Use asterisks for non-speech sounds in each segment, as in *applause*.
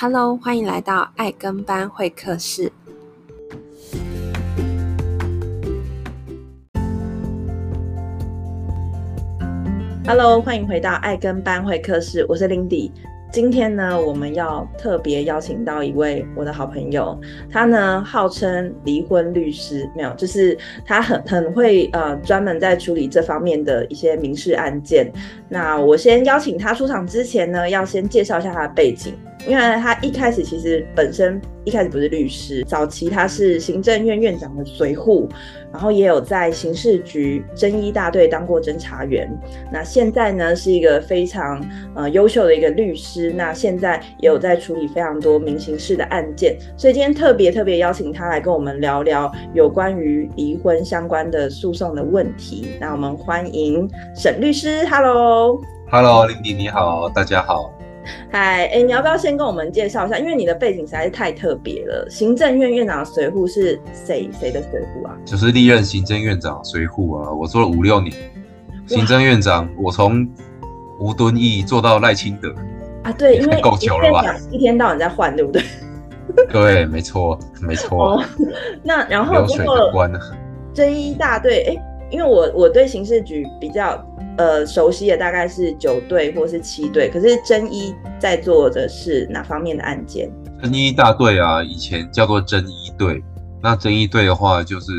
Hello，欢迎来到爱跟班会客室。Hello，欢迎回到爱跟班会客室，我是 Lindy。今天呢，我们要特别邀请到一位我的好朋友，他呢号称离婚律师，没有，就是他很很会呃专门在处理这方面的一些民事案件。那我先邀请他出场之前呢，要先介绍一下他的背景。因为他一开始其实本身一开始不是律师，早期他是行政院院长的随扈，然后也有在刑事局侦一大队当过侦查员。那现在呢是一个非常呃优秀的一个律师，那现在也有在处理非常多民刑事的案件，所以今天特别特别邀请他来跟我们聊聊有关于离婚相关的诉讼的问题。那我们欢迎沈律师，Hello，Hello，林迪你好，大家好。嗨，哎，你要不要先跟我们介绍一下？因为你的背景实在是太特别了。行政院院长的随扈是谁？谁的随扈啊？就是历任行政院长随扈啊，我做了五六年行政院长，我从吴敦义做到赖清德啊，对，因为够久了吧？一天到晚在换，对不对？*laughs* 对，没错，没错。哦，那然后流水的关呢？侦一大队，哎，因为我我对刑事局比较。呃，熟悉的大概是九队或是七队，可是侦一在做的是哪方面的案件？侦一大队啊，以前叫做侦一队。那侦一队的话，就是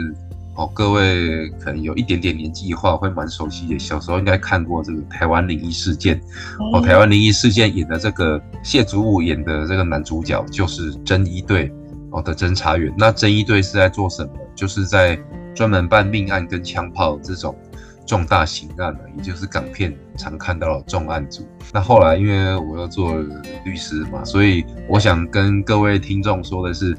哦，各位可能有一点点年纪的话，会蛮熟悉的。小时候应该看过这个台湾灵异事件。嗯、哦，台湾灵异事件演的这个谢祖武演的这个男主角，就是侦一队哦的侦查员。那侦一队是在做什么？就是在专门办命案跟枪炮这种。重大刑案呢，也就是港片常看到的重案组。那后来因为我要做律师嘛，所以我想跟各位听众说的是，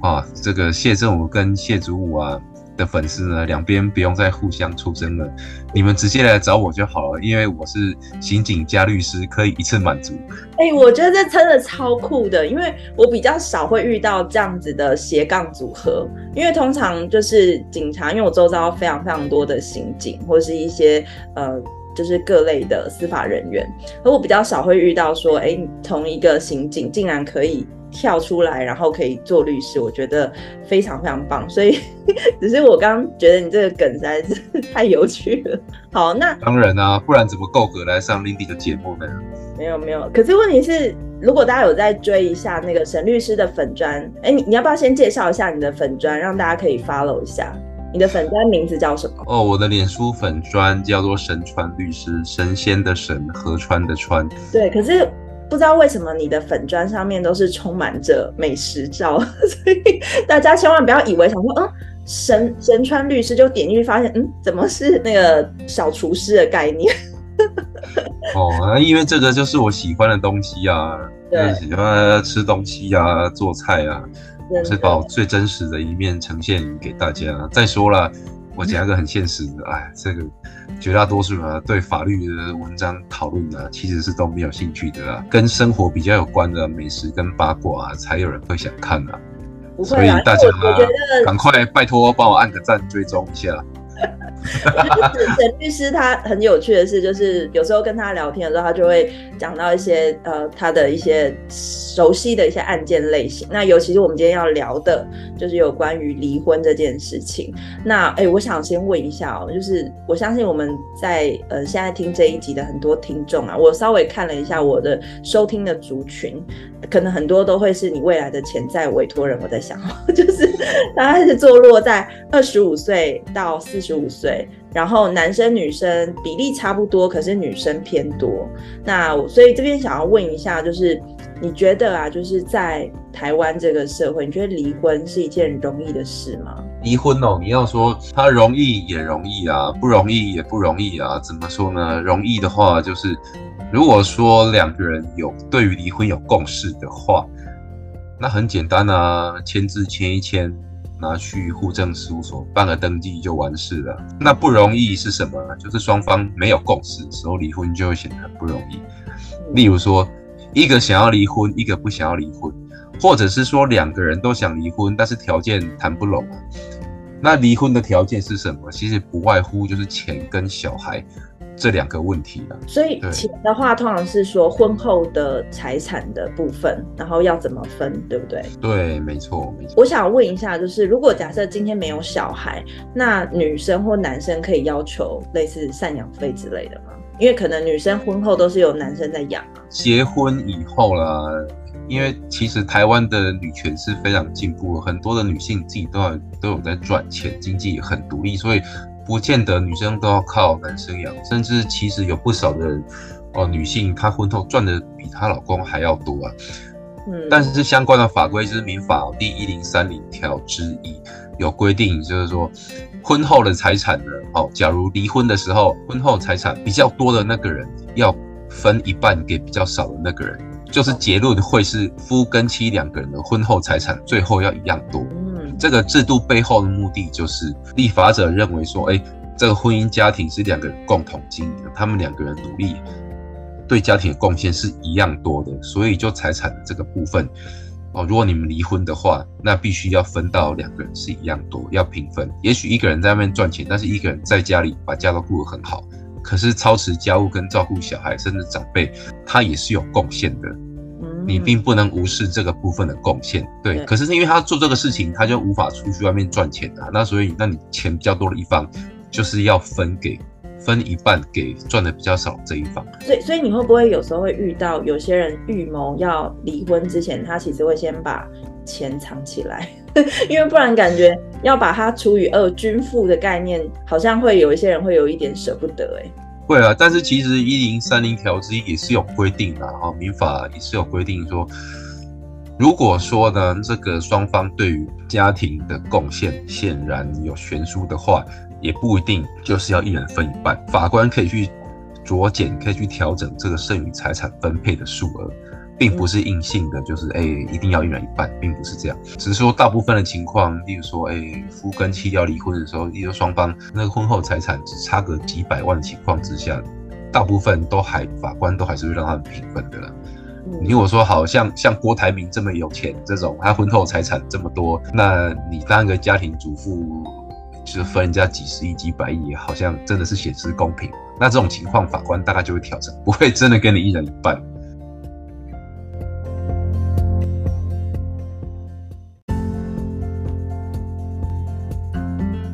啊，这个谢振武跟谢祖武啊。的粉丝呢，两边不用再互相出声了，你们直接来找我就好了，因为我是刑警加律师，可以一次满足。哎、我觉得这真的超酷的，因为我比较少会遇到这样子的斜杠组合，因为通常就是警察，因为我周遭非常非常多的刑警或是一些呃，就是各类的司法人员，而我比较少会遇到说，哎、欸，同一个刑警竟然可以。跳出来，然后可以做律师，我觉得非常非常棒。所以，*laughs* 只是我刚刚觉得你这个梗实在是 *laughs* 太有趣了。好，那当然啊，不然怎么够格来上 Lindy 的节目呢？没有没有，可是问题是，如果大家有在追一下那个沈律师的粉砖，哎，你你要不要先介绍一下你的粉砖，让大家可以 follow 一下？你的粉砖名字叫什么？哦，我的脸书粉砖叫做神川律师，神仙的神，河川的川。对，可是。不知道为什么你的粉砖上面都是充满着美食照，*laughs* 所以大家千万不要以为想说，嗯，神神川律师就点进去发现，嗯，怎么是那个小厨师的概念？*laughs* 哦，因为这个就是我喜欢的东西啊，对，喜欢吃东西啊，做菜啊，是把我最真实的一面呈现给大家。再说了。我讲一个很现实的，哎，这个绝大多数啊，对法律的文章讨论啊，其实是都没有兴趣的啊。跟生活比较有关的美食跟八卦啊，才有人会想看啊。所以大家啊，赶快拜托帮我按个赞，追踪一下。沈律师他很有趣的是，就是有时候跟他聊天的时候，他就会讲到一些呃他的一些熟悉的一些案件类型。那尤其是我们今天要聊的，就是有关于离婚这件事情。那哎、我想先问一下哦，就是我相信我们在呃现在听这一集的很多听众啊，我稍微看了一下我的收听的族群，可能很多都会是你未来的潜在委托人。我在想，就是大概是坐落在二十五岁到四十五岁。然后男生女生比例差不多，可是女生偏多。那所以这边想要问一下，就是你觉得啊，就是在台湾这个社会，你觉得离婚是一件容易的事吗？离婚哦，你要说它容易也容易啊，不容易也不容易啊。怎么说呢？容易的话，就是如果说两个人有对于离婚有共识的话，那很简单啊，签字签一签。拿去户政事务所办个登记就完事了。那不容易是什么？就是双方没有共识的时候离婚就会显得很不容易。例如说，一个想要离婚，一个不想要离婚，或者是说两个人都想离婚，但是条件谈不拢。那离婚的条件是什么？其实不外乎就是钱跟小孩。这两个问题了。所以钱的话，通常是说婚后的财产的部分，然后要怎么分，对不对？对，没错，没错。我想问一下，就是如果假设今天没有小孩，那女生或男生可以要求类似赡养费之类的吗？因为可能女生婚后都是由男生在养啊。结婚以后啦，因为其实台湾的女权是非常进步，很多的女性自己都有都有在赚钱，经济也很独立，所以不见得女生都要靠男生养，甚至其实有不少的人哦，女性她婚后赚的比她老公还要多啊。嗯，但是相关的法规就是民法第一零三零条之一有规定，就是说。婚后的财产呢？哦，假如离婚的时候，婚后财产比较多的那个人要分一半给比较少的那个人，就是结论会是夫跟妻两个人的婚后财产最后要一样多。这个制度背后的目的就是立法者认为说，哎，这个婚姻家庭是两个人共同经营的，他们两个人努力对家庭的贡献是一样多的，所以就财产这个部分。哦，如果你们离婚的话，那必须要分到两个人是一样多，要平分。也许一个人在外面赚钱，但是一个人在家里把家都顾得很好，可是操持家务跟照顾小孩甚至长辈，他也是有贡献的。你并不能无视这个部分的贡献。对，可是因为他做这个事情，他就无法出去外面赚钱啊。那所以，那你钱比较多的一方，就是要分给。分一半给赚的比较少这一方，所以所以你会不会有时候会遇到有些人预谋要离婚之前，他其实会先把钱藏起来，*laughs* 因为不然感觉要把它除以二均富的概念，好像会有一些人会有一点舍不得哎。会啊，但是其实一零三零条之一也是有规定的哈，民法也是有规定说，如果说呢这个双方对于家庭的贡献显然有悬殊的话。也不一定就是要一人分一半，法官可以去酌减，可以去调整这个剩余财产分配的数额，并不是硬性的，就是哎、欸、一定要一人一半，并不是这样。只是说大部分的情况，例如说哎、欸、夫跟妻要离婚的时候，例如双方那个婚后财产只差个几百万的情况之下，大部分都还法官都还是会让他们平分的啦。你如果说好像像郭台铭这么有钱这种，他婚后财产这么多，那你当一个家庭主妇。就是分人家几十亿、几百亿，好像真的是显示公平。那这种情况，法官大概就会调整，不会真的跟你一人一半。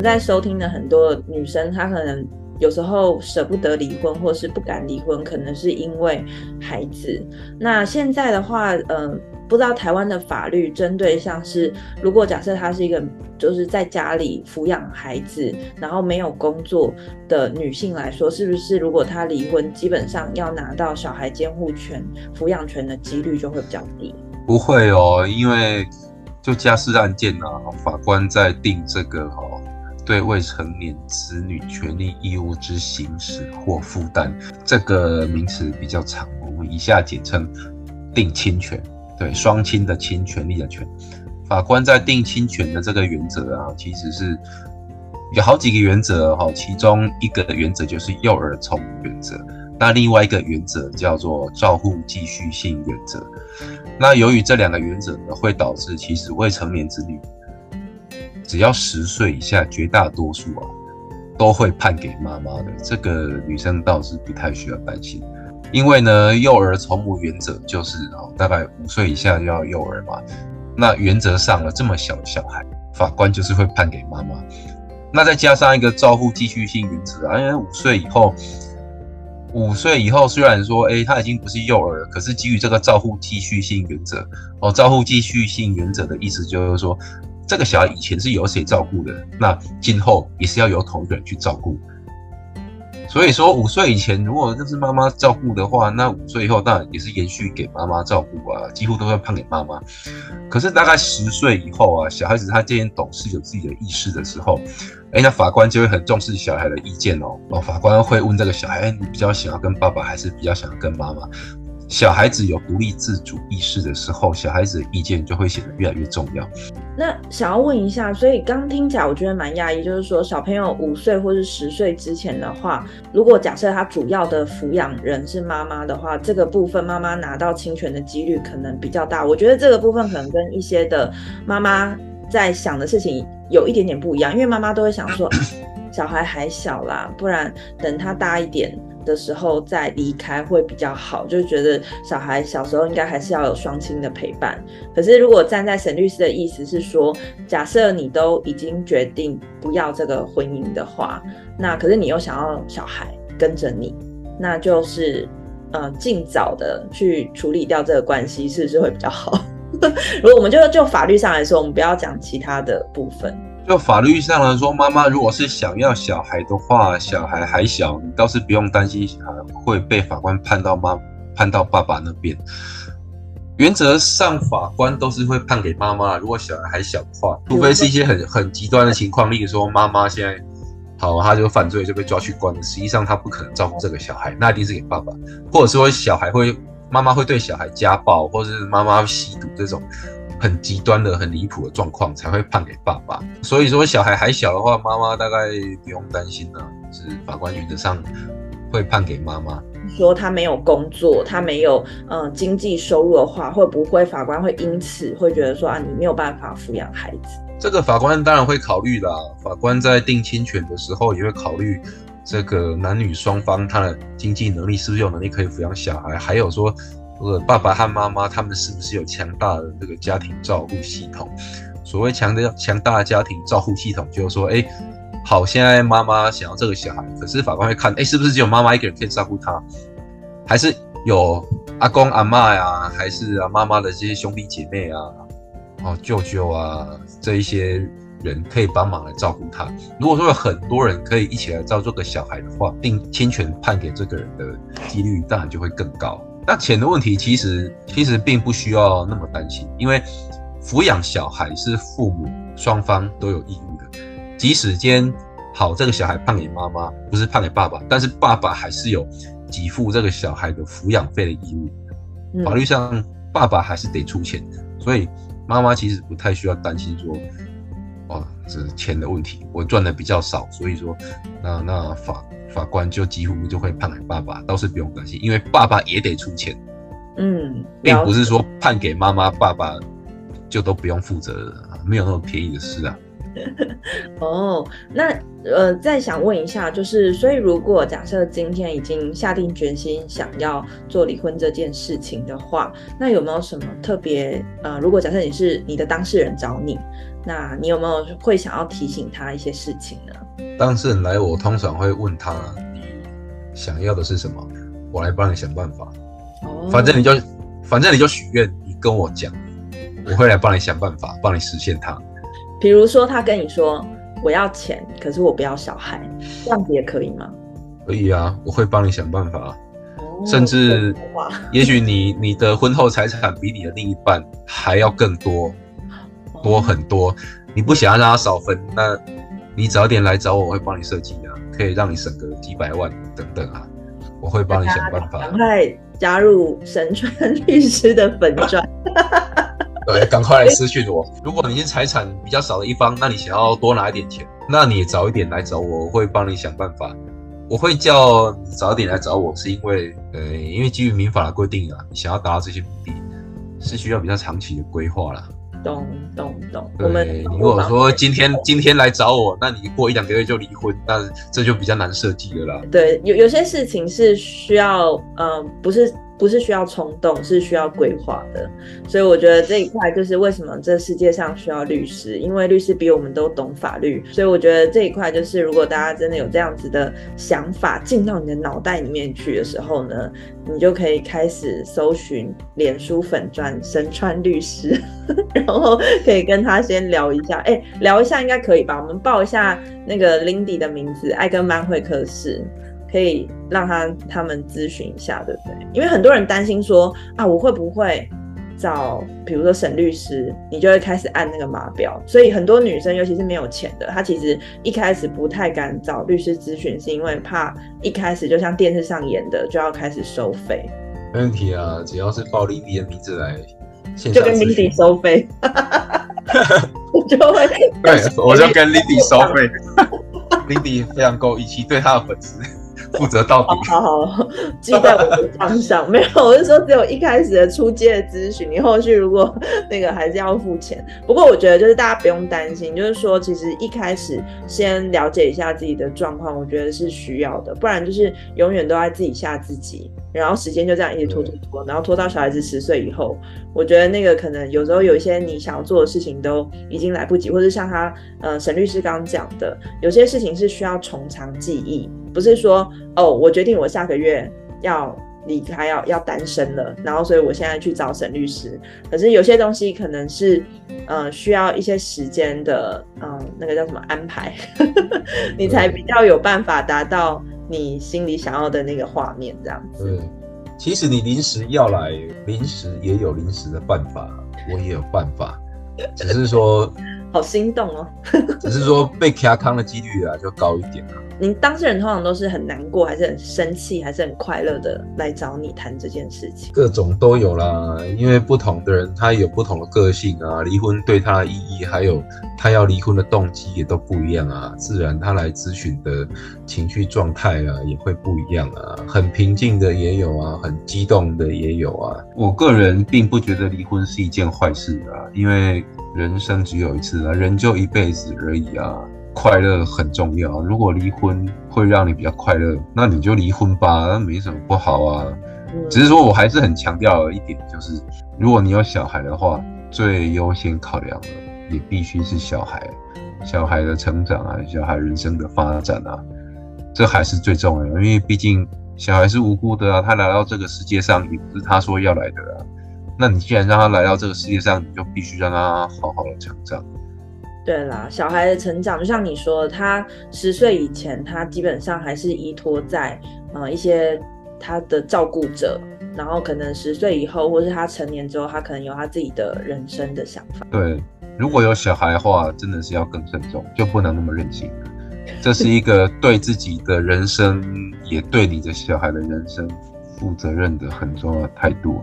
在收听的很多女生，她可能有时候舍不得离婚，或是不敢离婚，可能是因为孩子。那现在的话，嗯、不知道台湾的法律针对像是，如果假设她是一个就是在家里抚养孩子，然后没有工作的女性来说，是不是如果她离婚，基本上要拿到小孩监护权、抚养权的几率就会比较低？不会哦，因为就家事案件、啊，法官在定这个哦，对未成年子女权利义务之行使或负担这个名词比较长，我们以下简称定亲权。对双亲的亲，权利的权，法官在定亲权的这个原则啊，其实是有好几个原则哈，其中一个原则就是幼儿从原则，那另外一个原则叫做照护继续性原则。那由于这两个原则呢，会导致其实未成年子女只要十岁以下，绝大多数啊都会判给妈妈的，这个女生倒是不太需要担心。因为呢，幼儿从母原则就是哦，大概五岁以下就要幼儿嘛。那原则上了这么小的小孩，法官就是会判给妈妈。那再加上一个照护继续性原则啊，因为五岁以后，五岁以后虽然说，哎，他已经不是幼儿了，可是基于这个照护继续性原则哦，照护继续性原则的意思就是说，这个小孩以前是由谁照顾的，那今后也是要由同一个人去照顾。所以说，五岁以前如果就是妈妈照顾的话，那五岁以后当然也是延续给妈妈照顾啊，几乎都会判给妈妈。可是大概十岁以后啊，小孩子他渐渐懂事，有自己的意识的时候，哎，那法官就会很重视小孩的意见哦。哦，法官会问这个小孩，你比较想要跟爸爸，还是比较想要跟妈妈？小孩子有独立自主意识的时候，小孩子的意见就会显得越来越重要。那想要问一下，所以刚听起来我觉得蛮讶异，就是说小朋友五岁或是十岁之前的话，如果假设他主要的抚养人是妈妈的话，这个部分妈妈拿到侵权的几率可能比较大。我觉得这个部分可能跟一些的妈妈在想的事情有一点点不一样，因为妈妈都会想说，小孩还小啦，不然等他大一点。的时候再离开会比较好，就觉得小孩小时候应该还是要有双亲的陪伴。可是如果站在沈律师的意思是说，假设你都已经决定不要这个婚姻的话，那可是你又想要小孩跟着你，那就是呃尽早的去处理掉这个关系，是不是会比较好？*laughs* 如果我们就就法律上来说，我们不要讲其他的部分。就法律上来说，妈妈如果是想要小孩的话，小孩还小，你倒是不用担心小孩会被法官判到妈判到爸爸那边。原则上，法官都是会判给妈妈。如果小孩还小的话，除非是一些很很极端的情况，例如说妈妈现在好，他就犯罪就被抓去关了，实际上他不可能照顾这个小孩，那一定是给爸爸，或者说小孩会妈妈会对小孩家暴，或者是妈妈吸毒这种。很极端的、很离谱的状况才会判给爸爸，所以说小孩还小的话，妈妈大概不用担心了，是法官原则上会判给妈妈。说他没有工作，他没有嗯、呃、经济收入的话，会不会法官会因此会觉得说啊，你没有办法抚养孩子？这个法官当然会考虑啦，法官在定亲权的时候也会考虑这个男女双方他的经济能力是不是有能力可以抚养小孩，还有说。爸爸和妈妈他们是不是有强大的这个家庭照护系统？所谓强的强大的家庭照护系统，就是说，哎，好，现在妈妈想要这个小孩，可是法官会看，哎，是不是只有妈妈一个人可以照顾他，还是有阿公阿嬷呀，还是啊妈妈的这些兄弟姐妹啊，哦舅舅啊这一些人可以帮忙来照顾他？如果说有很多人可以一起来照顾这个小孩的话，定亲权判给这个人的几率当然就会更高。那钱的问题其实其实并不需要那么担心，因为抚养小孩是父母双方都有义务的。即使今天好，这个小孩判给妈妈，不是判给爸爸，但是爸爸还是有给付这个小孩的抚养费的义务。法律上爸爸还是得出钱，所以妈妈其实不太需要担心说，哦，这是钱的问题，我赚的比较少，所以说那那法。法官就几乎就会判给爸爸，倒是不用担心，因为爸爸也得出钱。嗯，并不是说判给妈妈，爸爸就都不用负责了，没有那么便宜的事啊。*laughs* 哦，那呃，再想问一下，就是所以如果假设今天已经下定决心想要做离婚这件事情的话，那有没有什么特别呃，如果假设你是你的当事人找你，那你有没有会想要提醒他一些事情呢？当事人来，我通常会问他：“你想要的是什么？我来帮你想办法。哦，反正你就，反正你就许愿，你跟我讲，我会来帮你想办法，帮你实现它。比如说，他跟你说我要钱，可是我不要小孩，这样子也可以吗？可以啊，我会帮你想办法。哦，甚至，也许你你的婚后财产比你的另一半还要更多，多很多。你不想要让他少分，那。”你早点来找我，我会帮你设计啊，可以让你省个几百万等等啊，我会帮你想办法。赶快加入神川律师的粉砖。*laughs* 对，赶快来私讯我。如果你是财产比较少的一方，那你想要多拿一点钱，那你早一点来找我，我会帮你想办法。我会叫你早点来找我，是因为，呃，因为基于民法的规定啊，你想要达到这些目的，是需要比较长期的规划啦。懂懂懂。我们如果说今天今天来找我，那你过一两个月就离婚，那这就比较难设计了啦。对，有有些事情是需要，呃，不是。不是需要冲动，是需要规划的。所以我觉得这一块就是为什么这世界上需要律师，因为律师比我们都懂法律。所以我觉得这一块就是，如果大家真的有这样子的想法进到你的脑袋里面去的时候呢，你就可以开始搜寻脸书粉专神川律师，*laughs* 然后可以跟他先聊一下。哎，聊一下应该可以吧？我们报一下那个 Lindy 的名字，爱跟班会客室。可以让他他们咨询一下，对不对？因为很多人担心说啊，我会不会找，比如说沈律师，你就会开始按那个码表。所以很多女生，尤其是没有钱的，她其实一开始不太敢找律师咨询，是因为怕一开始就像电视上演的，就要开始收费。没问题啊，只要是报 Lindy 的名字来，*laughs* 就跟 Lindy 收费，我就会对，我就跟 Lindy 收费。*laughs* Lindy 非常够义气，对他的粉丝。*laughs* 负责到底。好好，记在我的账上。没有，我是说只有一开始的出借的咨询，你后续如果那个还是要付钱。不过我觉得就是大家不用担心，就是说其实一开始先了解一下自己的状况，我觉得是需要的，不然就是永远都在自己吓自己。然后时间就这样一直拖拖拖，然后拖到小孩子十岁以后，我觉得那个可能有时候有一些你想要做的事情都已经来不及，或者像他呃沈律师刚刚讲的，有些事情是需要从长计议，不是说哦我决定我下个月要离开要要单身了，然后所以我现在去找沈律师，可是有些东西可能是呃需要一些时间的，嗯、呃、那个叫什么安排，*laughs* 你才比较有办法达到。你心里想要的那个画面，这样子。对，其实你临时要来，临时也有临时的办法，我也有办法，只是说，好心动哦。只是说被卡康的几率啊，就高一点了。您当事人通常都是很难过，还是很生气，还是很快乐的来找你谈这件事情？各种都有啦，因为不同的人他有不同的个性啊，离婚对他的意义，还有他要离婚的动机也都不一样啊，自然他来咨询的情绪状态啊也会不一样啊，很平静的也有啊，很激动的也有啊。我个人并不觉得离婚是一件坏事啊，因为人生只有一次啊，人就一辈子而已啊。快乐很重要。如果离婚会让你比较快乐，那你就离婚吧，那没什么不好啊。只是说我还是很强调一点，就是如果你有小孩的话，最优先考量的也必须是小孩，小孩的成长啊，小孩人生的发展啊，这还是最重要的。因为毕竟小孩是无辜的啊，他来到这个世界上也不是他说要来的啊。那你既然让他来到这个世界上，你就必须让他好好的成长。对啦，小孩的成长就像你说，他十岁以前，他基本上还是依托在呃一些他的照顾者，然后可能十岁以后，或是他成年之后，他可能有他自己的人生的想法。对，如果有小孩的话，真的是要更慎重，就不能那么任性。这是一个对自己的人生，也对你的小孩的人生负责任的很重要的态度。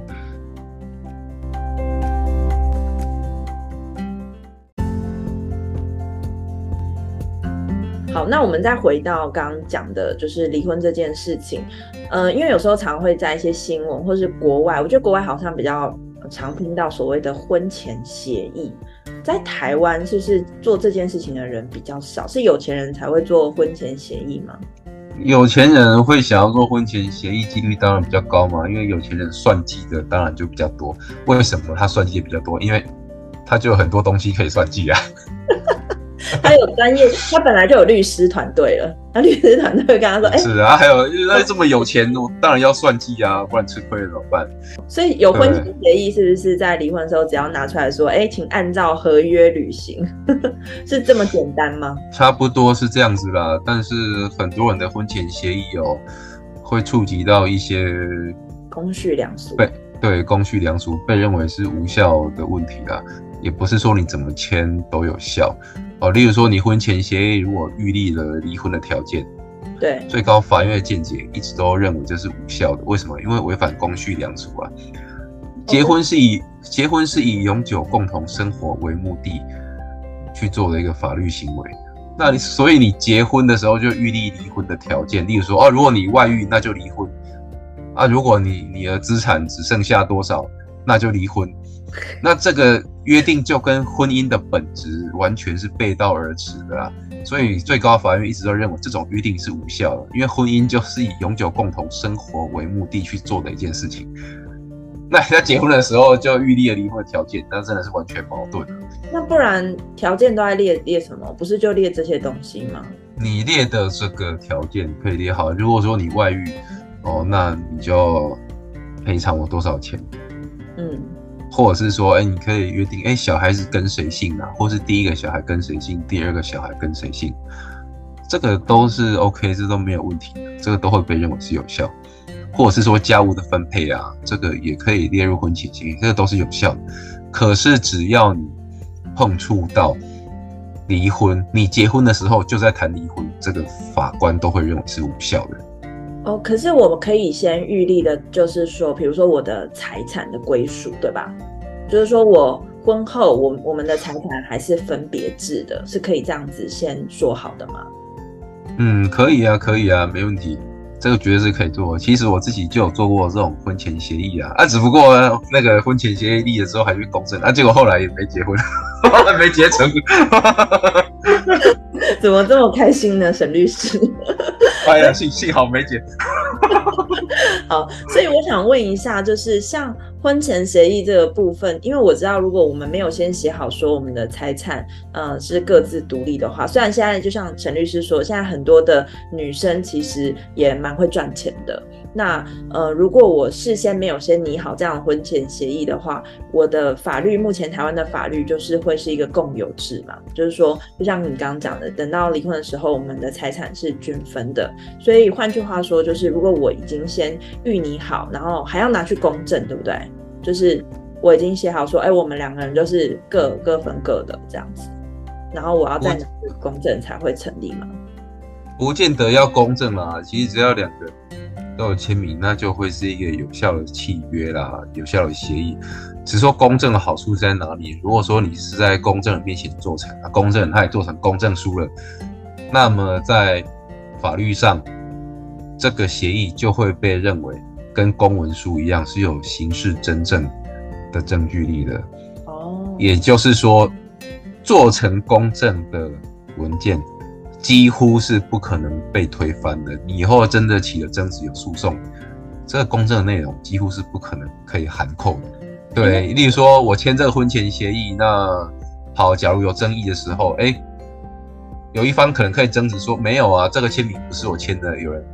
那我们再回到刚刚讲的，就是离婚这件事情。呃，因为有时候常会在一些新闻或是国外，我觉得国外好像比较常听到所谓的婚前协议。在台湾，是不是做这件事情的人比较少？是有钱人才会做婚前协议吗？有钱人会想要做婚前协议，几率当然比较高嘛，因为有钱人算计的当然就比较多。为什么他算计的比较多？因为他就有很多东西可以算计啊。*laughs* 他有专业，他本来就有律师团队了。那律师团队跟他说：“哎、欸，是啊，还有那这么有钱，我当然要算计啊，不然吃亏了怎么办？”所以有婚前协议是不是在离婚的时候只要拿出来说：“哎、欸，请按照合约履行”，*laughs* 是这么简单吗？差不多是这样子啦，但是很多人的婚前协议哦，会触及到一些公序良俗，对对，公序良俗被认为是无效的问题啦，也不是说你怎么签都有效。哦，例如说你婚前协议如果预立了离婚的条件，对，最高法院的见解一直都认为这是无效的。为什么？因为违反公序良俗啊。结婚是以结婚是以永久共同生活为目的去做的一个法律行为。那你所以你结婚的时候就预立离婚的条件，例如说哦，如果你外遇那就离婚啊，如果你你的资产只剩下多少那就离婚。*laughs* 那这个约定就跟婚姻的本质完全是背道而驰的啦，所以最高法院一直都认为这种约定是无效的，因为婚姻就是以永久共同生活为目的去做的一件事情。*laughs* 那在结婚的时候就预立了离婚的条件，那真的是完全矛盾的。那不然条件都在列列什么？不是就列这些东西吗？你列的这个条件可以列好，如果说你外遇哦，那你就赔偿我多少钱？嗯。或者是说，哎、你可以约定，哎、小孩子跟谁姓啊？或是第一个小孩跟谁姓，第二个小孩跟谁姓，这个都是 OK，这都没有问题，这个都会被认为是有效。或者是说家务的分配啊，这个也可以列入婚前协议，这个都是有效的。可是只要你碰触到离婚，你结婚的时候就在谈离婚，这个法官都会认为是无效的。哦，可是我们可以先预立的，就是说，比如说我的财产的归属，对吧？就是说我婚后，我我们的财产还是分别制的，是可以这样子先说好的吗？嗯，可以啊，可以啊，没问题。这个绝对是可以做。其实我自己就有做过这种婚前协议啊，啊，只不过那个婚前协议立的时候还去公证，啊，结果后来也没结婚，没结成。*laughs* 怎么这么开心呢，沈律师？哎呀，幸幸好没结。*laughs* 好，所以我想问一下，就是像婚前协议这个部分，因为我知道，如果我们没有先写好说我们的财产，呃，是各自独立的话，虽然现在就像陈律师说，现在很多的女生其实也蛮会赚钱的。那呃，如果我事先没有先拟好这样的婚前协议的话，我的法律目前台湾的法律就是会是一个共有制嘛，就是说，就像你刚刚讲的，等到离婚的时候，我们的财产是均分的。所以换句话说，就是如果我已经先预拟好，然后还要拿去公证，对不对？就是我已经写好说，哎，我们两个人就是各各分各的这样子，然后我要再拿去公证才会成立嘛？不见得要公证嘛，其实只要两个人都有签名，那就会是一个有效的契约啦，有效的协议。只是说公证的好处在哪里？如果说你是在公证人面前做成，啊，公证人他也做成公证书了，那么在法律上，这个协议就会被认为跟公文书一样是有刑事真正的证据力的。哦，也就是说，做成公证的文件。几乎是不可能被推翻的。你以后真的起了争执有诉讼，这个公证的内容几乎是不可能可以含扣的。对，例如说我签这个婚前协议，那好，假如有争议的时候，哎，有一方可能可以争执说没有啊，这个签名不是我签的，有人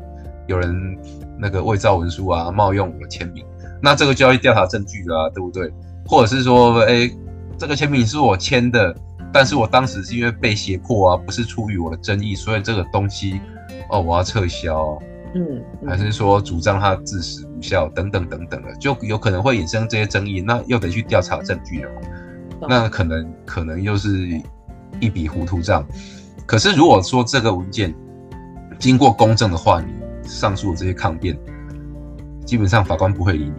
有人那个伪造文书啊，冒用我的签名，那这个就要去调查证据了啊，对不对？或者是说，哎，这个签名是我签的。但是我当时是因为被胁迫啊，不是出于我的争议，所以这个东西哦，我要撤销，嗯，嗯，还是说主张他自始无效等等等等的，就有可能会衍生这些争议，那又得去调查证据了嘛，嗯、那可能可能又是一笔糊涂账。可是如果说这个文件经过公证的话，你上述的这些抗辩，基本上法官不会理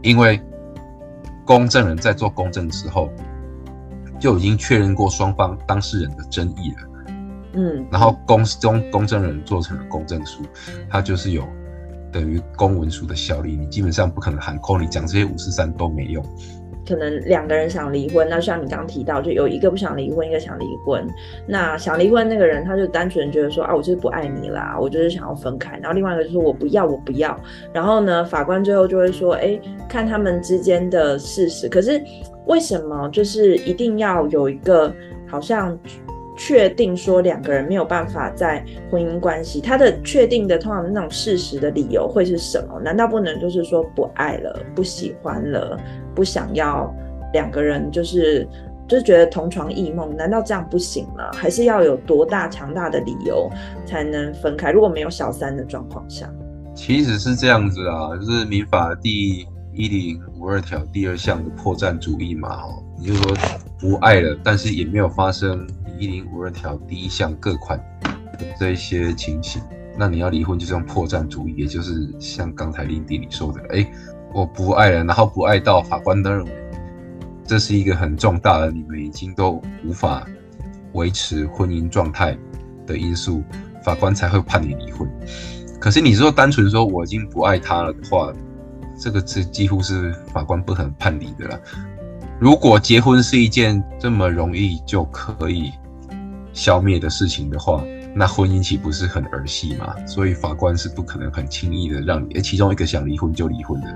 你，因为公证人在做公证的时候。就已经确认过双方当事人的争议了，嗯，然后公中公证人做成了公证书，它就是有等于公文书的效力，你基本上不可能喊空，你讲这些五十三都没用。可能两个人想离婚，那像你刚刚提到，就有一个不想离婚，一个想离婚。那想离婚那个人，他就单纯觉得说啊，我就是不爱你啦，我就是想要分开。然后另外一个就是我不要，我不要。然后呢，法官最后就会说，哎，看他们之间的事实。可是。为什么就是一定要有一个好像确定说两个人没有办法在婚姻关系？他的确定的通常那种事实的理由会是什么？难道不能就是说不爱了、不喜欢了、不想要两个人就是就是觉得同床异梦？难道这样不行吗？还是要有多大强大的理由才能分开？如果没有小三的状况下，其实是这样子啊，就是民法第。一零五二条第二项的破绽主义嘛，哦，也就是说不爱了，但是也没有发生一零五二条第一项各款的这一些情形，那你要离婚就是用破绽主义，也就是像刚才林迪你说的，哎、我不爱了，然后不爱到法官都认为这是一个很重大的，你们已经都无法维持婚姻状态的因素，法官才会判你离婚。可是你说单纯说我已经不爱他了的话，这个是几乎是法官不可能判离的了。如果结婚是一件这么容易就可以消灭的事情的话，那婚姻岂不是很儿戏吗？所以法官是不可能很轻易的让你，其中一个想离婚就离婚的。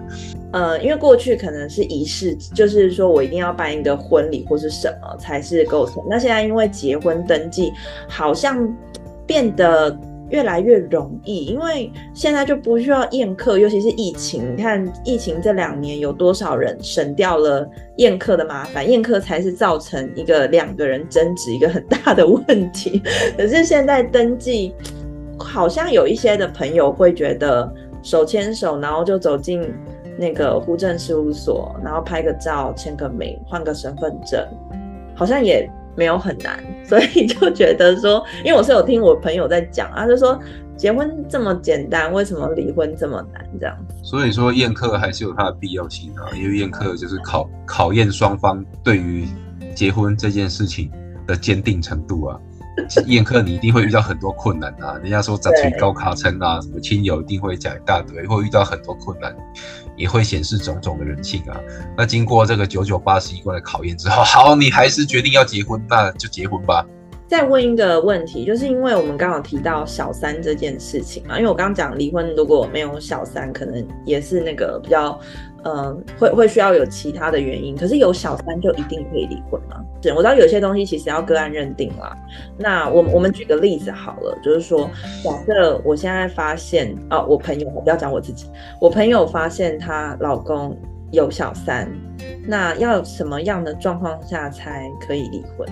呃，因为过去可能是仪式，就是说我一定要办一个婚礼或是什么才是构成。那现在因为结婚登记好像变得。越来越容易，因为现在就不需要宴客，尤其是疫情。你看疫情这两年有多少人省掉了宴客的麻烦，宴客才是造成一个两个人争执一个很大的问题。*laughs* 可是现在登记，好像有一些的朋友会觉得手牵手，然后就走进那个户政事务所，然后拍个照，签个名，换个身份证，好像也。没有很难，*laughs* 所以就觉得说，因为我是有听我朋友在讲啊，就说结婚这么简单，为什么离婚这么难？这样。所以说宴客还是有它的必要性啊，因为宴客就是考考验双方对于结婚这件事情的坚定程度啊。*laughs* 宴客你一定会遇到很多困难啊。人家说长腿高卡称啊，什么亲友一定会讲一大堆，会遇到很多困难，也会显示种种的人性啊。那经过这个九九八十一关的考验之后，好，你还是决定要结婚，那就结婚吧。再问一个问题，就是因为我们刚好提到小三这件事情嘛，因为我刚刚讲离婚如果没有小三，可能也是那个比较，呃，会会需要有其他的原因。可是有小三就一定可以离婚吗？是，我知道有些东西其实要个案认定啦。那我我们举个例子好了，就是说，假设我现在发现哦，我朋友，我不要讲我自己，我朋友发现她老公有小三，那要什么样的状况下才可以离婚？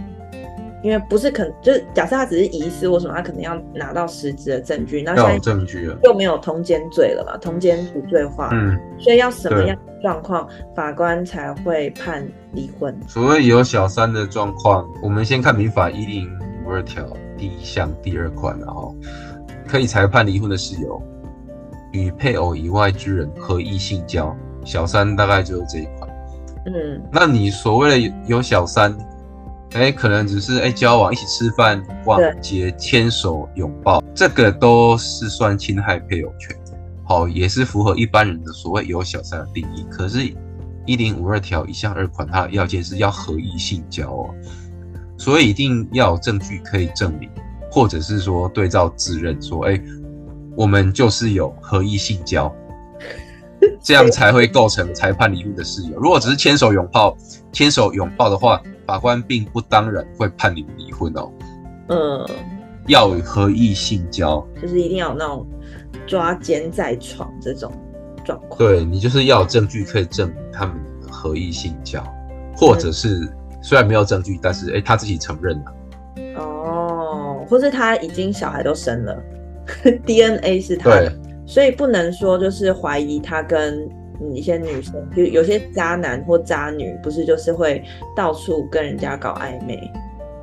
因为不是可能，就是假设他只是遗失或什么，他可能要拿到实质的证据。那现在证据了，又没有通奸罪了嘛？通奸不罪化，嗯，所以要什么样的状况，法官才会判离婚？所谓有小三的状况，我们先看民法一零五二条第一项第二款，然后可以裁判离婚的事由，与配偶以外之人合意性交，小三大概就是这一款。嗯，那你所谓的有小三？哎，可能只是哎交往，一起吃饭、逛街、牵手、拥抱，这个都是算侵害配偶权，好，也是符合一般人的所谓有小三的定义。可是，一零五二条一项二款，它的要件是要合意性交哦，所以一定要有证据可以证明，或者是说对照自认说，哎，我们就是有合意性交，这样才会构成裁判离婚的事由。如果只是牵手拥抱，牵手拥抱的话，法官并不当然会判你们离婚哦。嗯，要有合意性交，就是一定要有那种抓奸在床这种状况。对，你就是要有证据可以证明他们合意性交，或者是虽然没有证据，但是哎、欸、他自己承认了。哦，或是他已经小孩都生了，*laughs* DNA 是他的，所以不能说就是怀疑他跟。一些女生，就有些渣男或渣女，不是就是会到处跟人家搞暧昧，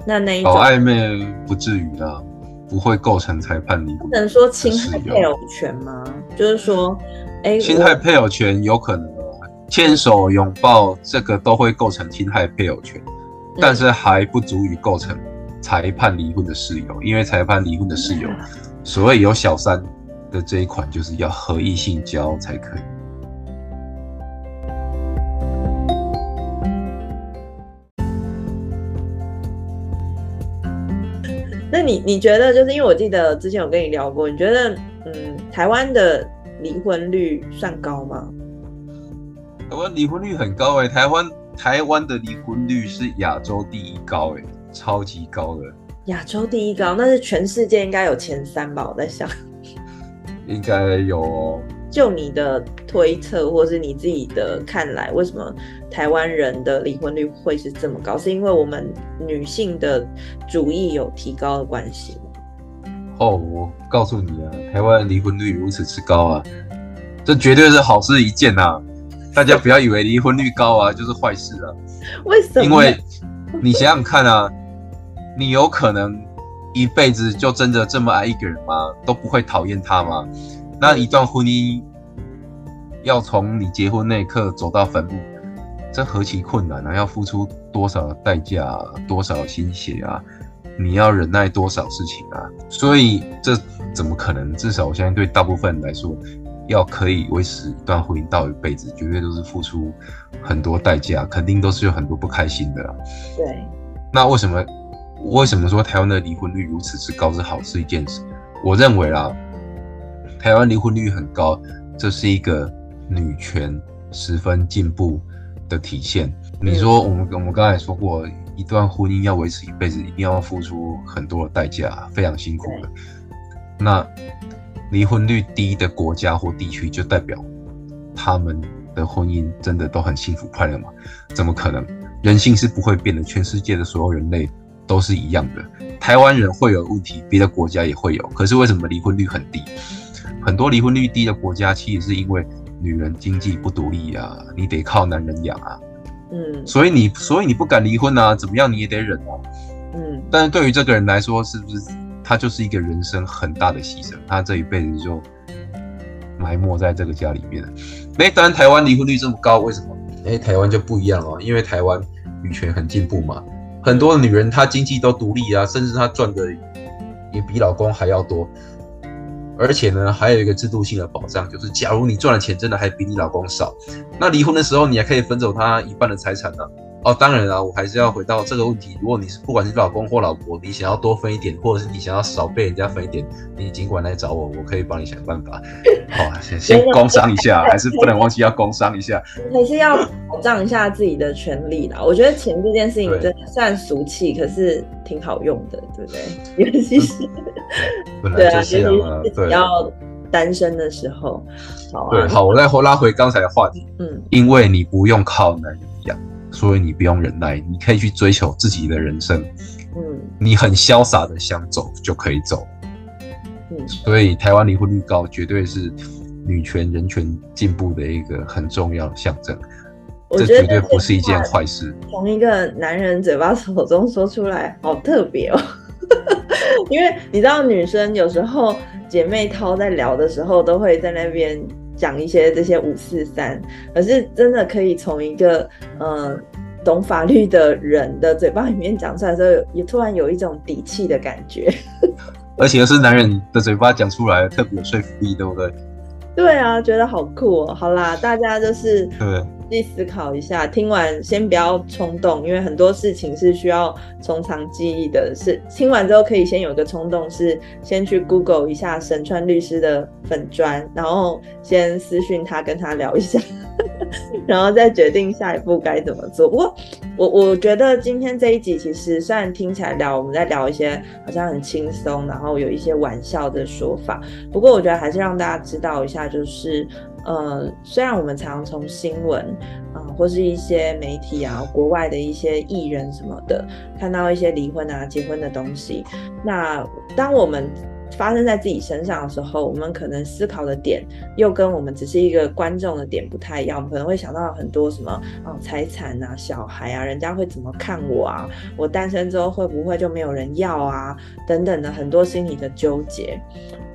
那那一种搞暧昧不至于啦，不会构成裁判离婚。不能说侵害配偶权吗？就是说，哎、欸，侵害配偶权有可能，牵手拥抱这个都会构成侵害配偶权，但是还不足以构成裁判离婚的事由，因为裁判离婚的事由，所谓有小三的这一款，就是要合意性交才可以。那你你觉得，就是因为我记得之前有跟你聊过，你觉得，嗯，台湾的离婚率算高吗？台湾离婚率很高哎、欸，台湾台湾的离婚率是亚洲第一高哎、欸，超级高的。亚洲第一高，那是全世界应该有前三吧？我在想，应该有哦。就你的推测，或是你自己的看来，为什么台湾人的离婚率会是这么高？是因为我们女性的主义有提高的关系吗？哦，我告诉你啊，台湾离婚率如此之高啊，这绝对是好事一件啊！大家不要以为离婚率高啊 *laughs* 就是坏事啊。为什么？因为你想想看啊，你有可能一辈子就真的这么爱一个人吗？都不会讨厌他吗？那一段婚姻要从你结婚那一刻走到坟墓，这何其困难啊！要付出多少的代价啊，多少心血啊？你要忍耐多少事情啊？所以这怎么可能？至少我相信对大部分人来说，要可以维持一段婚姻到一辈子，绝对都是付出很多代价，肯定都是有很多不开心的啦。对。那为什么为什么说台湾的离婚率如此之高是好事一件事？我认为啦。台湾离婚率很高，这是一个女权十分进步的体现。你说我们我们刚才说过，一段婚姻要维持一辈子，一定要付出很多的代价，非常辛苦的。那离婚率低的国家或地区，就代表他们的婚姻真的都很幸福快乐吗？怎么可能？人性是不会变的，全世界的所有人类都是一样的。台湾人会有问题，别的国家也会有，可是为什么离婚率很低？很多离婚率低的国家，其实是因为女人经济不独立啊，你得靠男人养啊，嗯，所以你所以你不敢离婚啊，怎么样你也得忍啊，嗯，但是对于这个人来说，是不是他就是一个人生很大的牺牲？他这一辈子就埋没在这个家里面了。哎，当然台湾离婚率这么高，为什么？哎，台湾就不一样哦，因为台湾女权很进步嘛，很多女人她经济都独立啊，甚至她赚的也比老公还要多。而且呢，还有一个制度性的保障，就是假如你赚的钱真的还比你老公少，那离婚的时候你还可以分走他一半的财产呢。哦，当然啦，我还是要回到这个问题。如果你是不管是老公或老婆，你想要多分一点，或者是你想要少被人家分一点，你尽管来找我，我可以帮你想办法。*laughs* 好、哦，先先工商一下，*laughs* 还是不能忘记要工商一下，还是要保障一下自己的权利啦。我觉得钱这件事情真的虽然俗气，可是挺好用的，对不对？尤其是对啊，尤其是要单身的时候。好、啊，对，好，我再拉回刚才的话题。嗯，因为你不用靠男人养。所以你不用忍耐，你可以去追求自己的人生。嗯，你很潇洒的想走就可以走。嗯，所以台湾离婚率高，绝对是女权人权进步的一个很重要的象征。这绝对不是一件坏事。从一个男人嘴巴口中说出来，好特别哦。*laughs* 因为你知道，女生有时候姐妹淘在聊的时候，都会在那边。讲一些这些五四三，可是真的可以从一个嗯懂法律的人的嘴巴里面讲出来的时候，也突然有一种底气的感觉，*laughs* 而且是男人的嘴巴讲出来，特别有说服力，对不对？对啊，觉得好酷哦！好啦，大家就是对。去思考一下，听完先不要冲动，因为很多事情是需要从长计议的。是听完之后可以先有个冲动，是先去 Google 一下沈川律师的粉砖，然后先私讯他，跟他聊一下，*laughs* 然后再决定下一步该怎么做。不过我我觉得今天这一集其实虽然听起来聊我们在聊一些好像很轻松，然后有一些玩笑的说法，不过我觉得还是让大家知道一下，就是。呃，虽然我们常从新闻啊、或是一些媒体啊，国外的一些艺人什么的，看到一些离婚啊、结婚的东西，那当我们发生在自己身上的时候，我们可能思考的点又跟我们只是一个观众的点不太一样，我们可能会想到很多什么啊，财产啊、小孩啊，人家会怎么看我啊？我单身之后会不会就没有人要啊？等等的很多心理的纠结。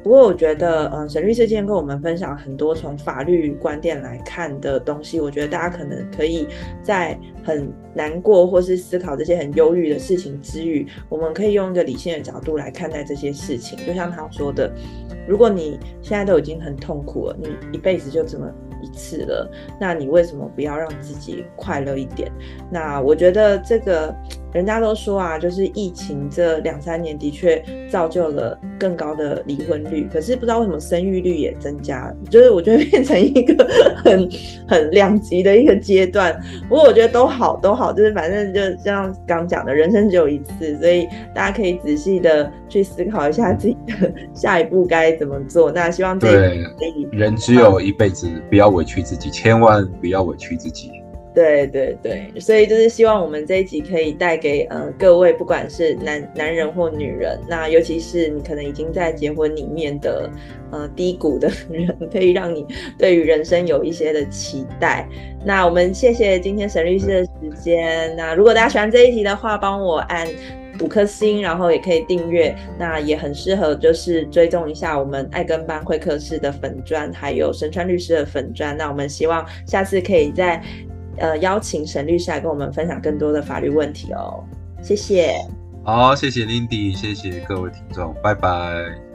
不过我觉得，嗯，沈律师今天跟我们分享很多从法律观点来看的东西，我觉得大家可能可以在很难过或是思考这些很忧郁的事情之余，我们可以用一个理性的角度来看待这些事情。就像他说的，如果你现在都已经很痛苦了，你一辈子就这么一次了，那你为什么不要让自己快乐一点？那我觉得这个。人家都说啊，就是疫情这两三年的确造就了更高的离婚率，可是不知道为什么生育率也增加，就是我觉得变成一个很很两极的一个阶段。不过我觉得都好都好，就是反正就像刚讲的，人生只有一次，所以大家可以仔细的去思考一下自己的 *laughs* 下一步该怎么做。那希望这对人只有一辈子，不要委屈自己，千万不要委屈自己。对对对，所以就是希望我们这一集可以带给呃各位，不管是男男人或女人，那尤其是你可能已经在结婚里面的呃低谷的 *laughs* 人，可以让你对于人生有一些的期待。那我们谢谢今天沈律师的时间。那如果大家喜欢这一集的话，帮我按五颗星，然后也可以订阅。那也很适合就是追踪一下我们爱跟班会客室的粉砖，还有神川律师的粉砖。那我们希望下次可以在。呃，邀请沈律师来跟我们分享更多的法律问题哦，谢谢。好，谢谢 Lindy，谢谢各位听众，拜拜。